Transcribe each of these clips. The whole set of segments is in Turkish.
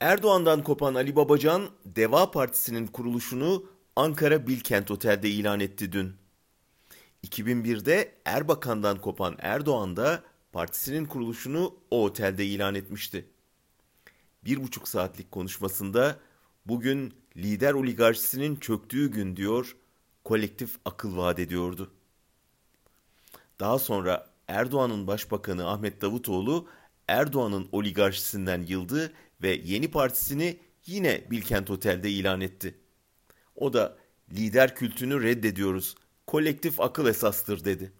Erdoğan'dan kopan Ali Babacan, Deva Partisi'nin kuruluşunu Ankara Bilkent Otel'de ilan etti dün. 2001'de Erbakan'dan kopan Erdoğan da partisinin kuruluşunu o otelde ilan etmişti. Bir buçuk saatlik konuşmasında bugün lider oligarşisinin çöktüğü gün diyor, kolektif akıl vaat ediyordu. Daha sonra Erdoğan'ın başbakanı Ahmet Davutoğlu Erdoğan'ın oligarşisinden yıldı ve yeni partisini yine Bilkent Otel'de ilan etti. O da lider kültünü reddediyoruz, kolektif akıl esastır dedi.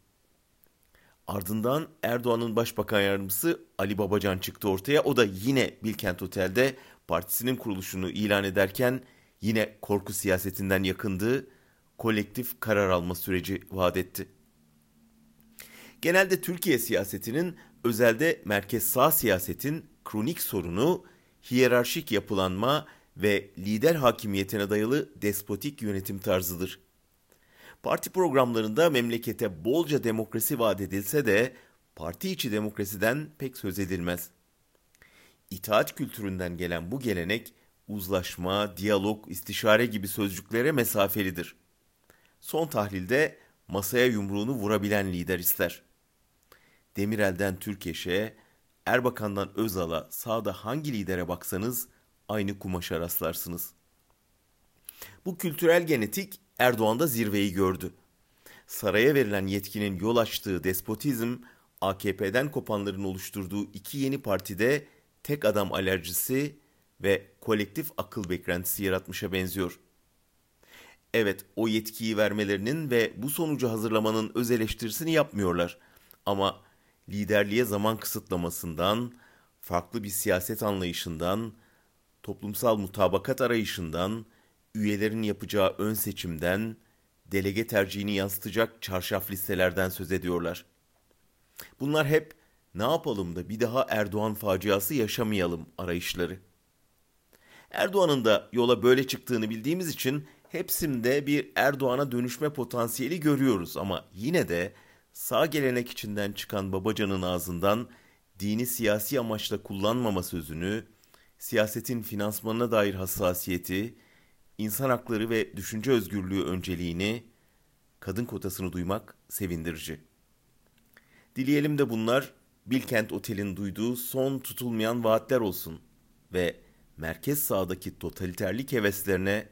Ardından Erdoğan'ın başbakan yardımcısı Ali Babacan çıktı ortaya. O da yine Bilkent Otel'de partisinin kuruluşunu ilan ederken yine korku siyasetinden yakındığı kolektif karar alma süreci vaat etti. Genelde Türkiye siyasetinin özelde merkez sağ siyasetin kronik sorunu hiyerarşik yapılanma ve lider hakimiyetine dayalı despotik yönetim tarzıdır. Parti programlarında memlekete bolca demokrasi vaat edilse de parti içi demokrasiden pek söz edilmez. İtaat kültüründen gelen bu gelenek uzlaşma, diyalog, istişare gibi sözcüklere mesafelidir. Son tahlilde masaya yumruğunu vurabilen lider ister. Demirel'den Türkeş'e, Erbakan'dan Özal'a sağda hangi lidere baksanız aynı kumaşa rastlarsınız. Bu kültürel genetik Erdoğan'da zirveyi gördü. Saraya verilen yetkinin yol açtığı despotizm, AKP'den kopanların oluşturduğu iki yeni partide tek adam alerjisi ve kolektif akıl beklentisi yaratmışa benziyor. Evet, o yetkiyi vermelerinin ve bu sonucu hazırlamanın öz eleştirisini yapmıyorlar. Ama liderliğe zaman kısıtlamasından, farklı bir siyaset anlayışından, toplumsal mutabakat arayışından, üyelerin yapacağı ön seçimden, delege tercihini yansıtacak çarşaf listelerden söz ediyorlar. Bunlar hep ne yapalım da bir daha Erdoğan faciası yaşamayalım arayışları. Erdoğan'ın da yola böyle çıktığını bildiğimiz için hepsinde bir Erdoğan'a dönüşme potansiyeli görüyoruz ama yine de sağ gelenek içinden çıkan Babacan'ın ağzından dini siyasi amaçla kullanmama sözünü, siyasetin finansmanına dair hassasiyeti, insan hakları ve düşünce özgürlüğü önceliğini, kadın kotasını duymak sevindirici. Dileyelim de bunlar Bilkent Otel'in duyduğu son tutulmayan vaatler olsun ve merkez sağdaki totaliterlik heveslerine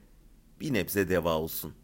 bir nebze deva olsun.''